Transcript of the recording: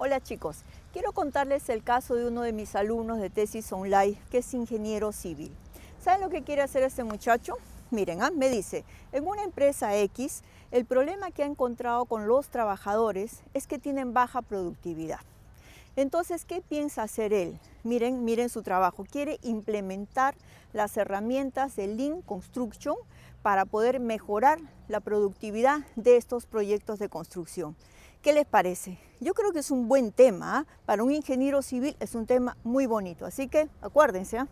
Hola chicos, quiero contarles el caso de uno de mis alumnos de tesis online que es ingeniero civil. ¿Saben lo que quiere hacer este muchacho? Miren, ¿ah? me dice, en una empresa X, el problema que ha encontrado con los trabajadores es que tienen baja productividad. Entonces, ¿qué piensa hacer él? Miren, miren su trabajo. Quiere implementar las herramientas de Lean Construction para poder mejorar la productividad de estos proyectos de construcción. ¿Qué les parece? Yo creo que es un buen tema. ¿ah? Para un ingeniero civil es un tema muy bonito. Así que acuérdense. ¿ah?